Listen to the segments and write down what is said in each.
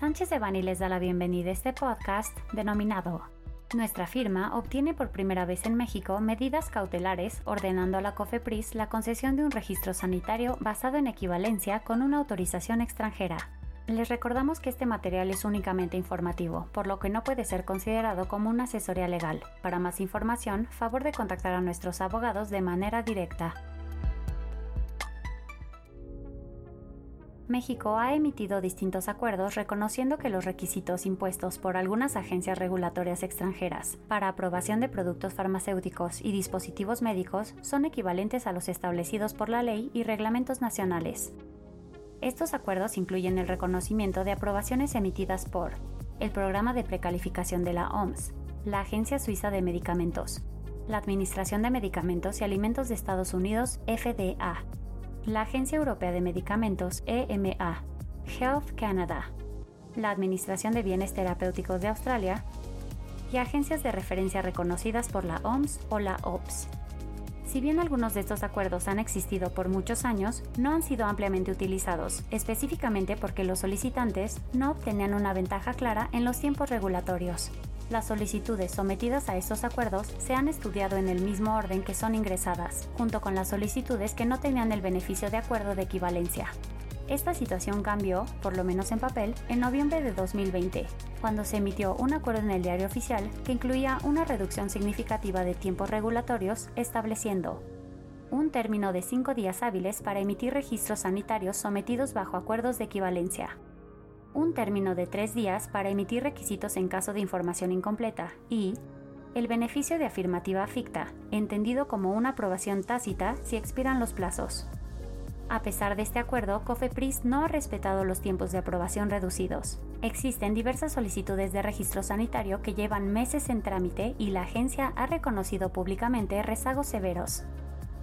Sánchez de Bani les da la bienvenida a este podcast denominado Nuestra firma obtiene por primera vez en México medidas cautelares ordenando a la COFEPRIS la concesión de un registro sanitario basado en equivalencia con una autorización extranjera. Les recordamos que este material es únicamente informativo, por lo que no puede ser considerado como una asesoría legal. Para más información, favor de contactar a nuestros abogados de manera directa. México ha emitido distintos acuerdos reconociendo que los requisitos impuestos por algunas agencias regulatorias extranjeras para aprobación de productos farmacéuticos y dispositivos médicos son equivalentes a los establecidos por la ley y reglamentos nacionales. Estos acuerdos incluyen el reconocimiento de aprobaciones emitidas por el Programa de Precalificación de la OMS, la Agencia Suiza de Medicamentos, la Administración de Medicamentos y Alimentos de Estados Unidos, FDA, la Agencia Europea de Medicamentos EMA, Health Canada, la Administración de Bienes Terapéuticos de Australia y agencias de referencia reconocidas por la OMS o la OPS. Si bien algunos de estos acuerdos han existido por muchos años, no han sido ampliamente utilizados, específicamente porque los solicitantes no obtenían una ventaja clara en los tiempos regulatorios. Las solicitudes sometidas a estos acuerdos se han estudiado en el mismo orden que son ingresadas, junto con las solicitudes que no tenían el beneficio de acuerdo de equivalencia. Esta situación cambió, por lo menos en papel, en noviembre de 2020, cuando se emitió un acuerdo en el diario oficial que incluía una reducción significativa de tiempos regulatorios, estableciendo un término de cinco días hábiles para emitir registros sanitarios sometidos bajo acuerdos de equivalencia, un término de tres días para emitir requisitos en caso de información incompleta y el beneficio de afirmativa ficta, entendido como una aprobación tácita si expiran los plazos. A pesar de este acuerdo, COFEPRIS no ha respetado los tiempos de aprobación reducidos. Existen diversas solicitudes de registro sanitario que llevan meses en trámite y la agencia ha reconocido públicamente rezagos severos.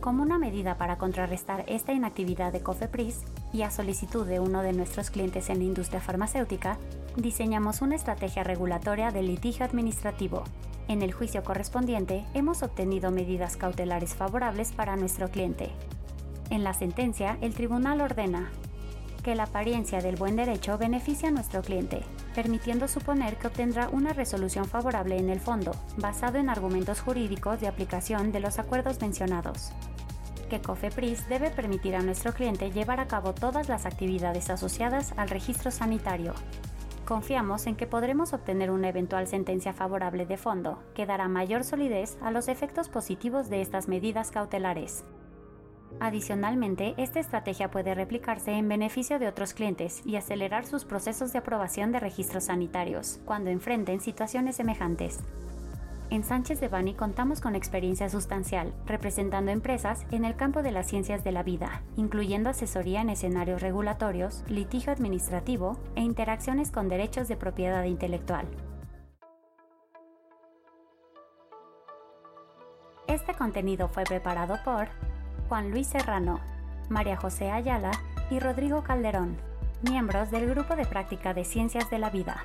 Como una medida para contrarrestar esta inactividad de COFEPRIS, y a solicitud de uno de nuestros clientes en la industria farmacéutica, diseñamos una estrategia regulatoria de litigio administrativo. En el juicio correspondiente, hemos obtenido medidas cautelares favorables para nuestro cliente. En la sentencia, el tribunal ordena que la apariencia del buen derecho beneficia a nuestro cliente, permitiendo suponer que obtendrá una resolución favorable en el fondo, basado en argumentos jurídicos de aplicación de los acuerdos mencionados que COFEPRIS debe permitir a nuestro cliente llevar a cabo todas las actividades asociadas al registro sanitario. Confiamos en que podremos obtener una eventual sentencia favorable de fondo, que dará mayor solidez a los efectos positivos de estas medidas cautelares. Adicionalmente, esta estrategia puede replicarse en beneficio de otros clientes y acelerar sus procesos de aprobación de registros sanitarios cuando enfrenten situaciones semejantes. En Sánchez de Bani contamos con experiencia sustancial, representando empresas en el campo de las ciencias de la vida, incluyendo asesoría en escenarios regulatorios, litigio administrativo e interacciones con derechos de propiedad intelectual. Este contenido fue preparado por Juan Luis Serrano, María José Ayala y Rodrigo Calderón, miembros del Grupo de Práctica de Ciencias de la Vida.